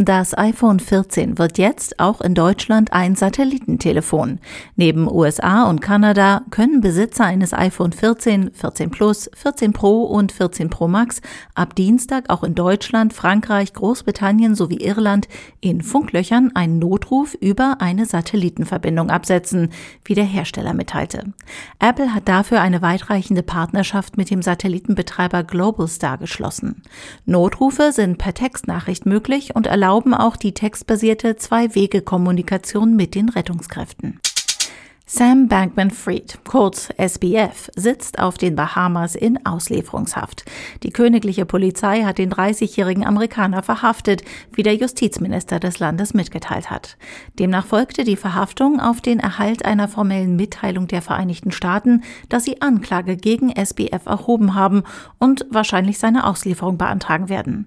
Das iPhone 14 wird jetzt auch in Deutschland ein Satellitentelefon. Neben USA und Kanada können Besitzer eines iPhone 14, 14 Plus, 14 Pro und 14 Pro Max ab Dienstag auch in Deutschland, Frankreich, Großbritannien sowie Irland in Funklöchern einen Notruf über eine Satellitenverbindung absetzen, wie der Hersteller mitteilte. Apple hat dafür eine weitreichende Partnerschaft mit dem Satellitenbetreiber Globalstar geschlossen. Notrufe sind per Textnachricht möglich und erlauben auch die textbasierte Zwei-Wege-Kommunikation mit den Rettungskräften. Sam Bankman-Fried, kurz SBF, sitzt auf den Bahamas in Auslieferungshaft. Die königliche Polizei hat den 30-jährigen Amerikaner verhaftet, wie der Justizminister des Landes mitgeteilt hat. Demnach folgte die Verhaftung auf den Erhalt einer formellen Mitteilung der Vereinigten Staaten, dass sie Anklage gegen SBF erhoben haben und wahrscheinlich seine Auslieferung beantragen werden.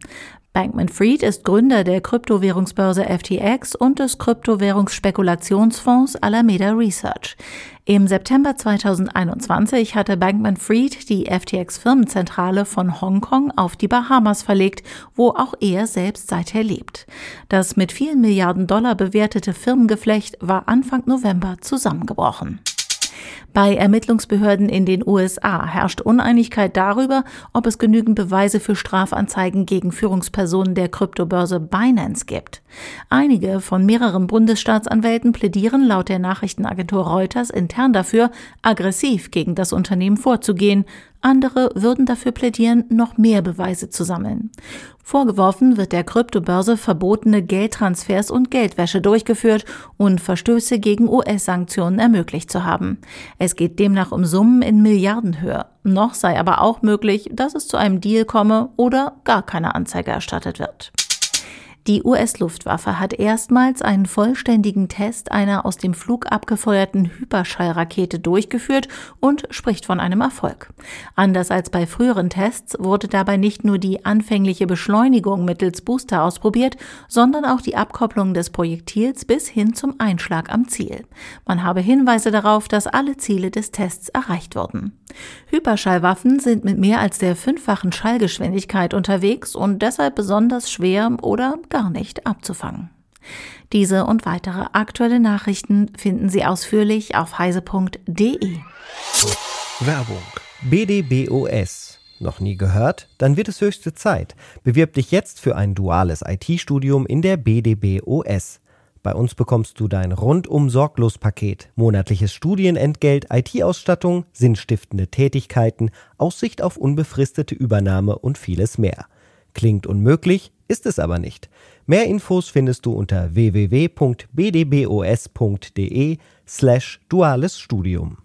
Bankman-Fried ist Gründer der Kryptowährungsbörse FTX und des Kryptowährungsspekulationsfonds Alameda Research. Im September 2021 hatte Bankman-Fried die FTX-Firmenzentrale von Hongkong auf die Bahamas verlegt, wo auch er selbst seither lebt. Das mit vielen Milliarden Dollar bewertete Firmengeflecht war Anfang November zusammengebrochen. Bei Ermittlungsbehörden in den USA herrscht Uneinigkeit darüber, ob es genügend Beweise für Strafanzeigen gegen Führungspersonen der Kryptobörse Binance gibt. Einige von mehreren Bundesstaatsanwälten plädieren laut der Nachrichtenagentur Reuters intern dafür, aggressiv gegen das Unternehmen vorzugehen, andere würden dafür plädieren, noch mehr Beweise zu sammeln. Vorgeworfen wird der Kryptobörse verbotene Geldtransfers und Geldwäsche durchgeführt und Verstöße gegen US-Sanktionen ermöglicht zu haben. Es geht demnach um Summen in Milliardenhöhe. Noch sei aber auch möglich, dass es zu einem Deal komme oder gar keine Anzeige erstattet wird. Die US-Luftwaffe hat erstmals einen vollständigen Test einer aus dem Flug abgefeuerten Hyperschallrakete durchgeführt und spricht von einem Erfolg. Anders als bei früheren Tests wurde dabei nicht nur die anfängliche Beschleunigung mittels Booster ausprobiert, sondern auch die Abkopplung des Projektils bis hin zum Einschlag am Ziel. Man habe Hinweise darauf, dass alle Ziele des Tests erreicht wurden. Hyperschallwaffen sind mit mehr als der fünffachen Schallgeschwindigkeit unterwegs und deshalb besonders schwer oder gar nicht abzufangen. Diese und weitere aktuelle Nachrichten finden Sie ausführlich auf heise.de. Werbung. BDBOS. Noch nie gehört? Dann wird es höchste Zeit. Bewirb dich jetzt für ein duales IT-Studium in der BDBOS. Bei uns bekommst du dein rundum sorglos Paket, monatliches Studienentgelt, IT-Ausstattung, sinnstiftende Tätigkeiten, Aussicht auf unbefristete Übernahme und vieles mehr. Klingt unmöglich, ist es aber nicht. Mehr Infos findest du unter www.bdbos.de slash duales Studium.